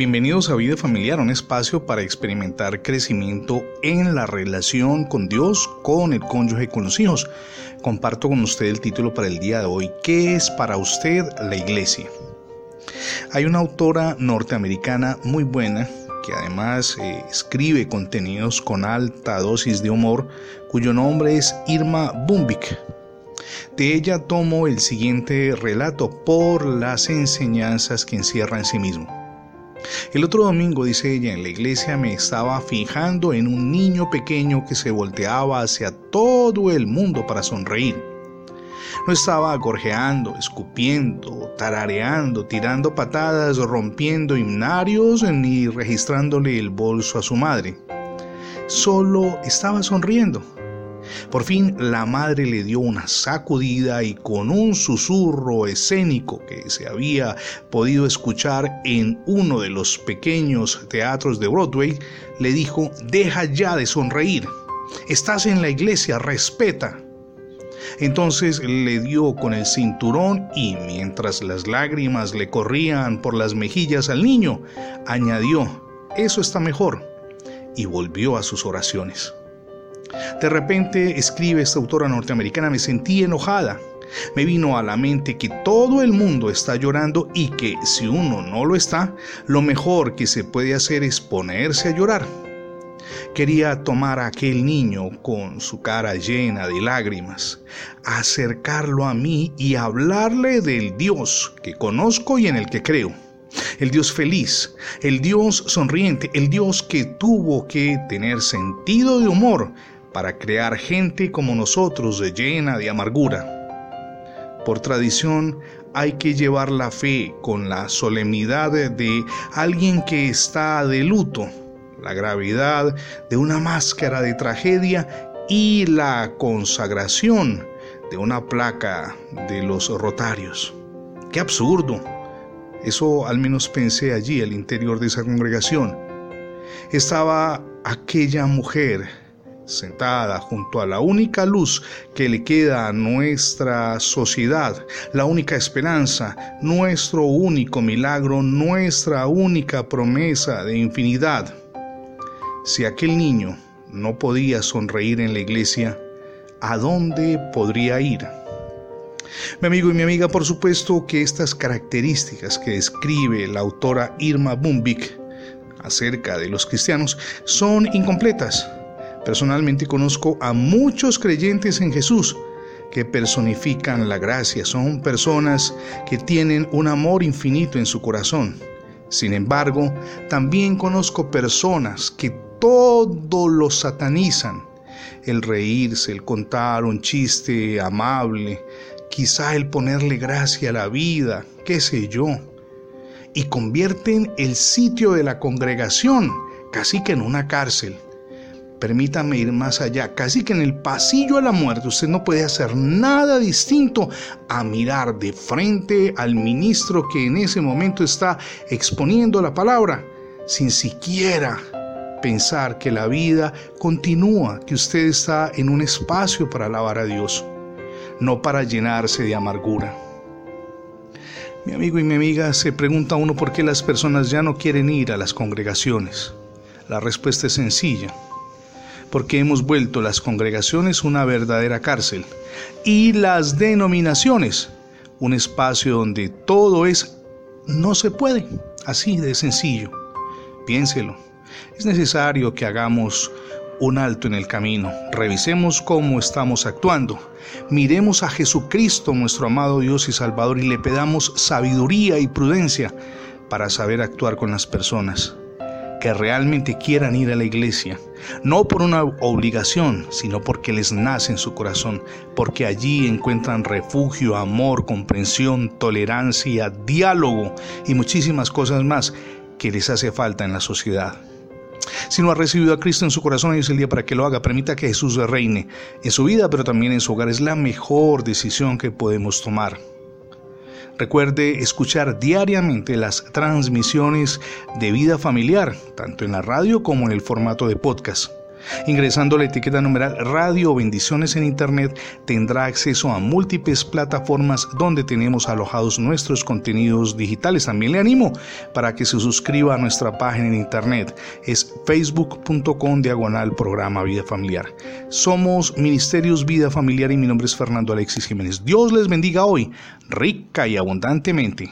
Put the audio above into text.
Bienvenidos a Vida Familiar, un espacio para experimentar crecimiento en la relación con Dios, con el cónyuge y con los hijos. Comparto con usted el título para el día de hoy, ¿qué es para usted la iglesia? Hay una autora norteamericana muy buena que además eh, escribe contenidos con alta dosis de humor, cuyo nombre es Irma Bumbik. De ella tomo el siguiente relato por las enseñanzas que encierra en sí mismo. El otro domingo, dice ella, en la iglesia me estaba fijando en un niño pequeño que se volteaba hacia todo el mundo para sonreír. No estaba gorjeando, escupiendo, tarareando, tirando patadas, rompiendo himnarios ni registrándole el bolso a su madre. Solo estaba sonriendo por fin la madre le dio una sacudida y con un susurro escénico que se había podido escuchar en uno de los pequeños teatros de Broadway, le dijo, deja ya de sonreír, estás en la iglesia, respeta. Entonces le dio con el cinturón y mientras las lágrimas le corrían por las mejillas al niño, añadió, eso está mejor, y volvió a sus oraciones. De repente, escribe esta autora norteamericana, me sentí enojada. Me vino a la mente que todo el mundo está llorando y que si uno no lo está, lo mejor que se puede hacer es ponerse a llorar. Quería tomar a aquel niño con su cara llena de lágrimas, acercarlo a mí y hablarle del Dios que conozco y en el que creo. El Dios feliz, el Dios sonriente, el Dios que tuvo que tener sentido de humor para crear gente como nosotros llena de amargura. Por tradición hay que llevar la fe con la solemnidad de alguien que está de luto, la gravedad de una máscara de tragedia y la consagración de una placa de los rotarios. ¡Qué absurdo! Eso al menos pensé allí al interior de esa congregación. Estaba aquella mujer sentada junto a la única luz que le queda a nuestra sociedad, la única esperanza, nuestro único milagro, nuestra única promesa de infinidad. Si aquel niño no podía sonreír en la iglesia, ¿a dónde podría ir? Mi amigo y mi amiga, por supuesto que estas características que describe la autora Irma Bumbik acerca de los cristianos son incompletas Personalmente conozco a muchos creyentes en Jesús que personifican la gracia, son personas que tienen un amor infinito en su corazón. Sin embargo, también conozco personas que todo lo satanizan. El reírse, el contar un chiste amable, quizá el ponerle gracia a la vida, qué sé yo. Y convierten el sitio de la congregación casi que en una cárcel. Permítame ir más allá. Casi que en el pasillo a la muerte usted no puede hacer nada distinto a mirar de frente al ministro que en ese momento está exponiendo la palabra, sin siquiera pensar que la vida continúa, que usted está en un espacio para alabar a Dios, no para llenarse de amargura. Mi amigo y mi amiga se pregunta uno por qué las personas ya no quieren ir a las congregaciones. La respuesta es sencilla porque hemos vuelto las congregaciones una verdadera cárcel y las denominaciones un espacio donde todo es no se puede, así de sencillo. Piénselo. Es necesario que hagamos un alto en el camino, revisemos cómo estamos actuando, miremos a Jesucristo, nuestro amado Dios y Salvador, y le pedamos sabiduría y prudencia para saber actuar con las personas que realmente quieran ir a la iglesia, no por una obligación, sino porque les nace en su corazón, porque allí encuentran refugio, amor, comprensión, tolerancia, diálogo y muchísimas cosas más que les hace falta en la sociedad. Si no ha recibido a Cristo en su corazón, hoy es el día para que lo haga. Permita que Jesús reine en su vida, pero también en su hogar. Es la mejor decisión que podemos tomar. Recuerde escuchar diariamente las transmisiones de vida familiar, tanto en la radio como en el formato de podcast. Ingresando la etiqueta numeral Radio Bendiciones en Internet tendrá acceso a múltiples plataformas donde tenemos alojados nuestros contenidos digitales. También le animo para que se suscriba a nuestra página en Internet. Es facebook.com diagonal programa Vida Familiar. Somos Ministerios Vida Familiar y mi nombre es Fernando Alexis Jiménez. Dios les bendiga hoy, rica y abundantemente.